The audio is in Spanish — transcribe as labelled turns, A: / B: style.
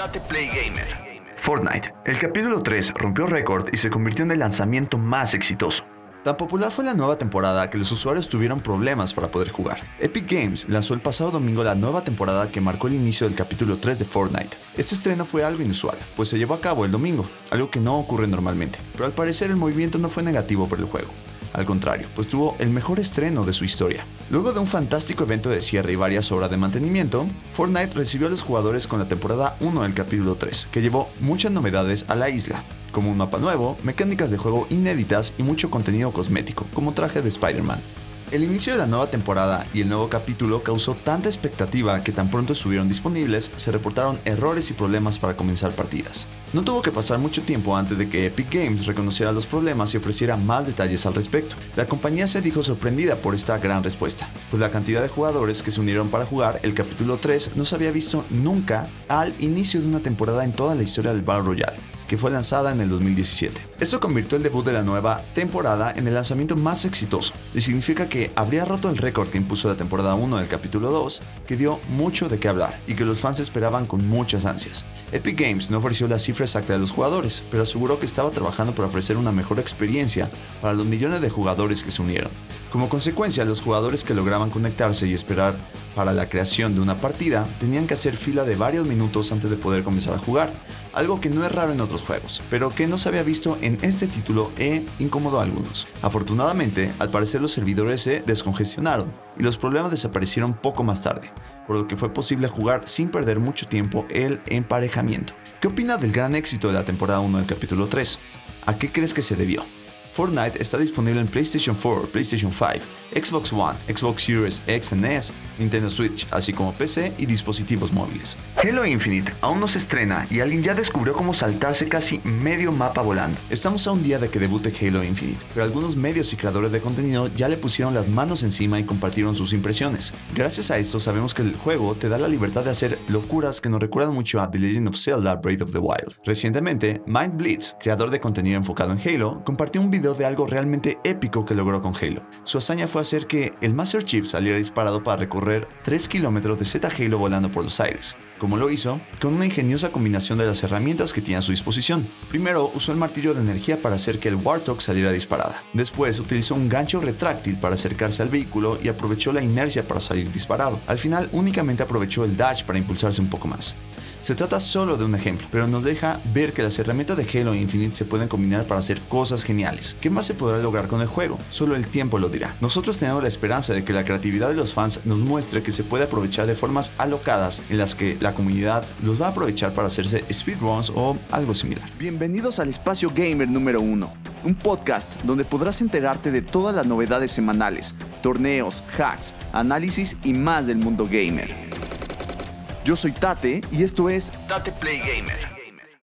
A: Date Play Gamer. Fortnite, el capítulo 3 rompió récord y se convirtió en el lanzamiento más exitoso.
B: Tan popular fue la nueva temporada que los usuarios tuvieron problemas para poder jugar. Epic Games lanzó el pasado domingo la nueva temporada que marcó el inicio del capítulo 3 de Fortnite. Este estreno fue algo inusual, pues se llevó a cabo el domingo, algo que no ocurre normalmente, pero al parecer el movimiento no fue negativo para el juego. Al contrario, pues tuvo el mejor estreno de su historia. Luego de un fantástico evento de cierre y varias horas de mantenimiento, Fortnite recibió a los jugadores con la temporada 1 del capítulo 3, que llevó muchas novedades a la isla, como un mapa nuevo, mecánicas de juego inéditas y mucho contenido cosmético, como traje de Spider-Man. El inicio de la nueva temporada y el nuevo capítulo causó tanta expectativa que tan pronto estuvieron disponibles, se reportaron errores y problemas para comenzar partidas. No tuvo que pasar mucho tiempo antes de que Epic Games reconociera los problemas y ofreciera más detalles al respecto. La compañía se dijo sorprendida por esta gran respuesta, pues la cantidad de jugadores que se unieron para jugar el capítulo 3 no se había visto nunca al inicio de una temporada en toda la historia del Battle Royale que fue lanzada en el 2017. Esto convirtió el debut de la nueva temporada en el lanzamiento más exitoso, y significa que habría roto el récord que impuso la temporada 1 del capítulo 2, que dio mucho de qué hablar y que los fans esperaban con muchas ansias. Epic Games no ofreció la cifra exacta de los jugadores, pero aseguró que estaba trabajando para ofrecer una mejor experiencia para los millones de jugadores que se unieron. Como consecuencia, los jugadores que lograban conectarse y esperar para la creación de una partida tenían que hacer fila de varios minutos antes de poder comenzar a jugar, algo que no es raro en otros juegos, pero que no se había visto en este título e incomodó a algunos. Afortunadamente, al parecer los servidores se descongestionaron y los problemas desaparecieron poco más tarde, por lo que fue posible jugar sin perder mucho tiempo el emparejamiento. ¿Qué opina del gran éxito de la temporada 1 del capítulo 3? ¿A qué crees que se debió? Fortnite está disponible en PlayStation 4, PlayStation 5, Xbox One, Xbox Series X y S, Nintendo Switch, así como PC y dispositivos móviles.
A: Halo Infinite aún no se estrena y alguien ya descubrió cómo saltarse casi medio mapa volando.
B: Estamos a un día de que debute Halo Infinite, pero algunos medios y creadores de contenido ya le pusieron las manos encima y compartieron sus impresiones. Gracias a esto sabemos que el juego te da la libertad de hacer locuras que nos recuerdan mucho a The Legend of Zelda Breath of the Wild. Recientemente, Mind Blitz, creador de contenido enfocado en Halo, compartió un video de algo realmente épico que logró con Halo. Su hazaña fue hacer que el Master Chief saliera disparado para recorrer 3 kilómetros de Z Halo volando por los aires. Como lo hizo? Con una ingeniosa combinación de las herramientas que tiene a su disposición. Primero, usó el martillo de energía para hacer que el Warthog saliera disparada. Después, utilizó un gancho retráctil para acercarse al vehículo y aprovechó la inercia para salir disparado. Al final, únicamente aprovechó el dash para impulsarse un poco más. Se trata solo de un ejemplo, pero nos deja ver que las herramientas de Halo Infinite se pueden combinar para hacer cosas geniales. ¿Qué más se podrá lograr con el juego? Solo el tiempo lo dirá. Nosotros tenemos la esperanza de que la creatividad de los fans nos muestre que se puede aprovechar de formas alocadas en las que la comunidad los va a aprovechar para hacerse speedruns o algo similar.
A: Bienvenidos al espacio gamer número 1, un podcast donde podrás enterarte de todas las novedades semanales, torneos, hacks, análisis y más del mundo gamer. Yo soy Tate y esto es Tate Play Gamer.